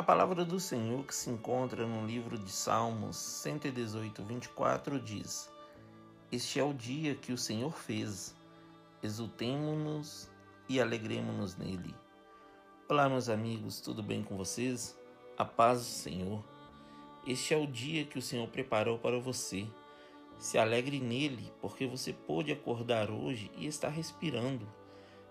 A palavra do Senhor que se encontra no livro de Salmos 118, 24 diz: Este é o dia que o Senhor fez, exultemo-nos e alegremos-nos nele. Olá, meus amigos, tudo bem com vocês? A paz do Senhor. Este é o dia que o Senhor preparou para você. Se alegre nele, porque você pôde acordar hoje e está respirando.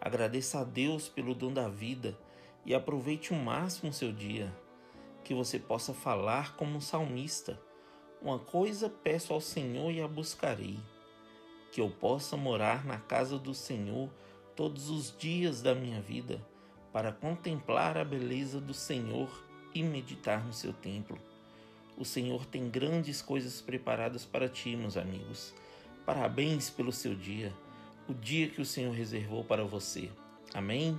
Agradeça a Deus pelo dom da vida e aproveite o máximo o seu dia. Que você possa falar como um salmista. Uma coisa peço ao Senhor e a buscarei: que eu possa morar na casa do Senhor todos os dias da minha vida, para contemplar a beleza do Senhor e meditar no seu templo. O Senhor tem grandes coisas preparadas para ti, meus amigos. Parabéns pelo seu dia, o dia que o Senhor reservou para você. Amém?